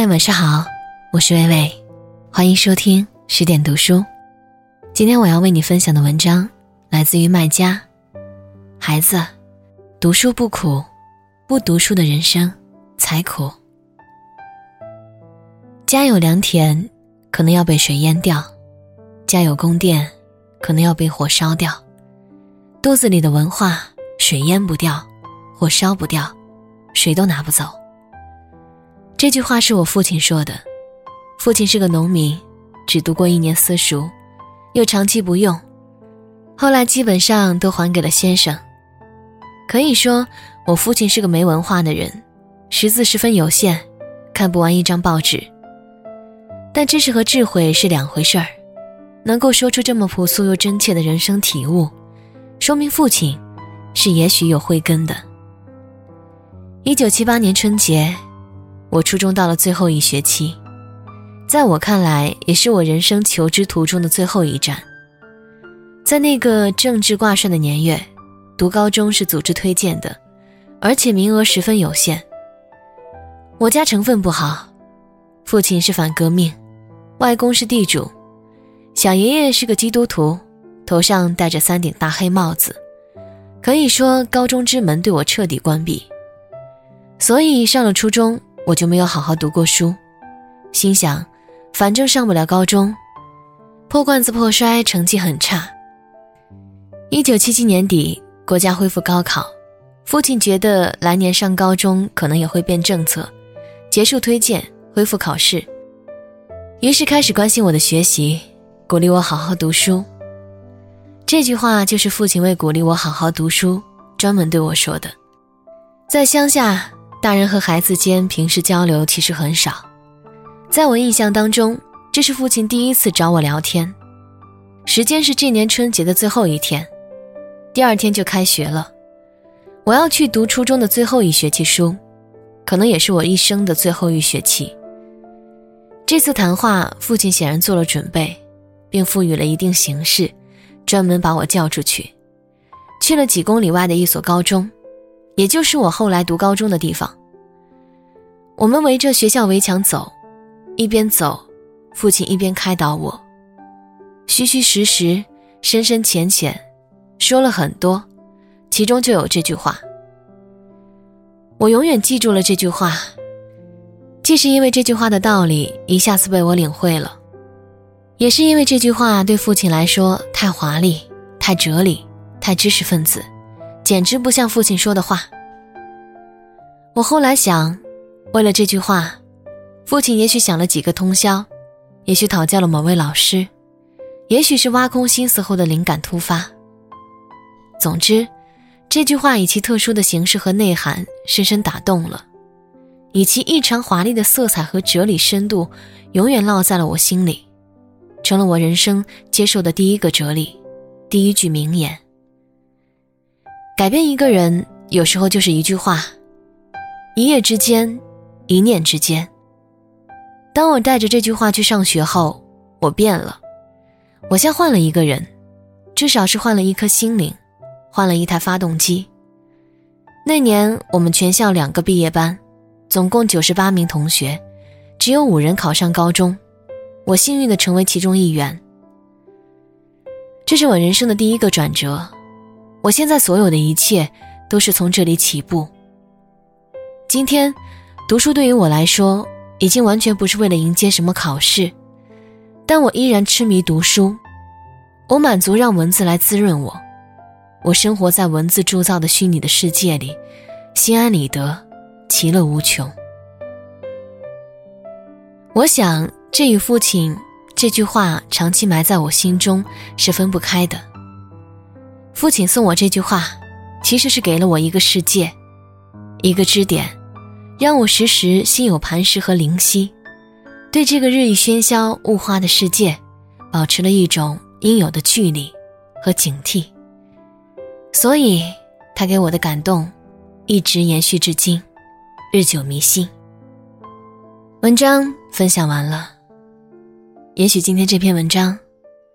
嗨，晚上好，我是微微，欢迎收听十点读书。今天我要为你分享的文章来自于麦家。孩子，读书不苦，不读书的人生才苦。家有良田，可能要被水淹掉；家有宫殿，可能要被火烧掉。肚子里的文化，水淹不掉，火烧不掉，谁都拿不走。这句话是我父亲说的。父亲是个农民，只读过一年私塾，又长期不用，后来基本上都还给了先生。可以说，我父亲是个没文化的人，识字十分有限，看不完一张报纸。但知识和智慧是两回事儿，能够说出这么朴素又真切的人生体悟，说明父亲是也许有慧根的。一九七八年春节。我初中到了最后一学期，在我看来，也是我人生求知途中的最后一站。在那个政治挂帅的年月，读高中是组织推荐的，而且名额十分有限。我家成分不好，父亲是反革命，外公是地主，小爷爷是个基督徒，头上戴着三顶大黑帽子，可以说高中之门对我彻底关闭。所以上了初中。我就没有好好读过书，心想，反正上不了高中，破罐子破摔，成绩很差。一九七七年底，国家恢复高考，父亲觉得来年上高中可能也会变政策，结束推荐，恢复考试，于是开始关心我的学习，鼓励我好好读书。这句话就是父亲为鼓励我好好读书，专门对我说的。在乡下。大人和孩子间平时交流其实很少，在我印象当中，这是父亲第一次找我聊天。时间是这年春节的最后一天，第二天就开学了，我要去读初中的最后一学期书，可能也是我一生的最后一学期。这次谈话，父亲显然做了准备，并赋予了一定形式，专门把我叫出去，去了几公里外的一所高中。也就是我后来读高中的地方。我们围着学校围墙走，一边走，父亲一边开导我，虚虚实实，深深浅浅，说了很多，其中就有这句话。我永远记住了这句话，既是因为这句话的道理一下子被我领会了，也是因为这句话对父亲来说太华丽、太哲理、太知识分子。简直不像父亲说的话。我后来想，为了这句话，父亲也许想了几个通宵，也许讨教了某位老师，也许是挖空心思后的灵感突发。总之，这句话以其特殊的形式和内涵，深深打动了，以其异常华丽的色彩和哲理深度，永远烙在了我心里，成了我人生接受的第一个哲理，第一句名言。改变一个人，有时候就是一句话，一夜之间，一念之间。当我带着这句话去上学后，我变了，我像换了一个人，至少是换了一颗心灵，换了一台发动机。那年我们全校两个毕业班，总共九十八名同学，只有五人考上高中，我幸运的成为其中一员。这是我人生的第一个转折。我现在所有的一切都是从这里起步。今天，读书对于我来说已经完全不是为了迎接什么考试，但我依然痴迷读书。我满足让文字来滋润我，我生活在文字铸造的虚拟的世界里，心安理得，其乐无穷。我想，这与父亲这句话长期埋在我心中是分不开的。父亲送我这句话，其实是给了我一个世界，一个支点，让我时时心有磐石和灵犀，对这个日益喧嚣物化的世界，保持了一种应有的距离和警惕。所以，他给我的感动，一直延续至今，日久弥新。文章分享完了，也许今天这篇文章，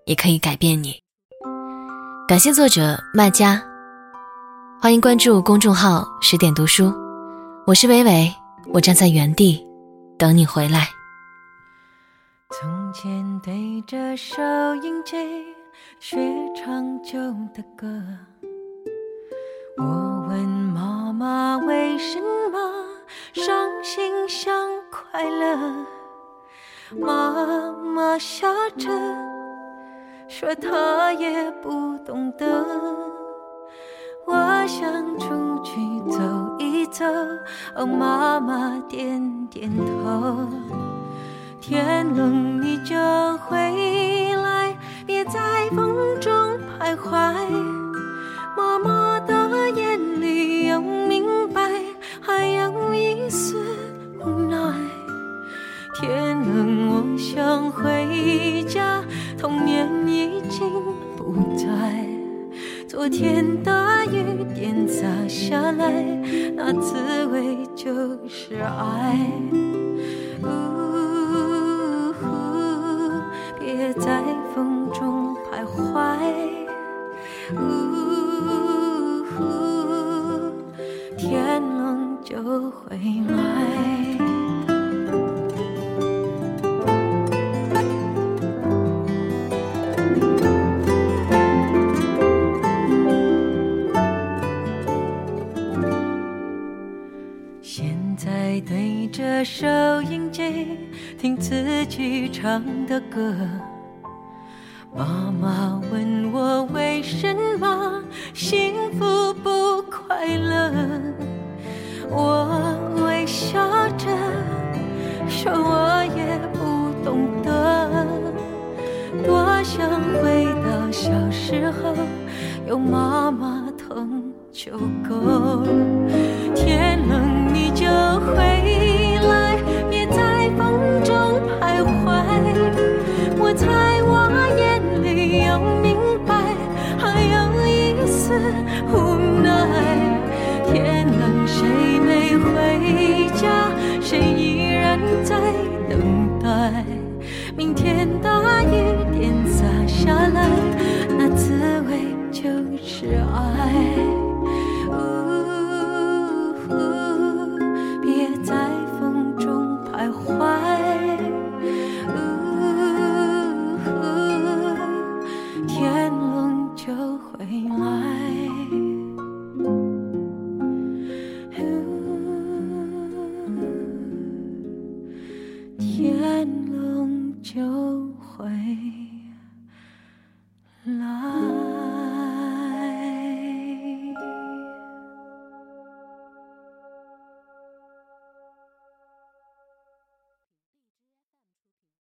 也可以改变你。感谢作者麦家，欢迎关注公众号十点读书，我是伟伟，我站在原地。等你回来。从前对着收音机学唱旧的歌，我问妈妈为什么伤心像快乐，妈妈笑着说她也不懂得。我想出去走一走，哦，妈妈点点头。天冷你就回来，别在风中徘徊。妈妈的眼里有明白，还有一丝无奈。天冷我想回家，童年已经不在。昨天大雨点洒下来，那滋味就是爱。自己唱的歌。妈妈问我为什么幸福不快乐，我微笑着说我也不懂得，多想回到小时候，有妈妈疼就够。回家谁依然在等待？明天大雨点洒下来那滋味就是爱。就会来。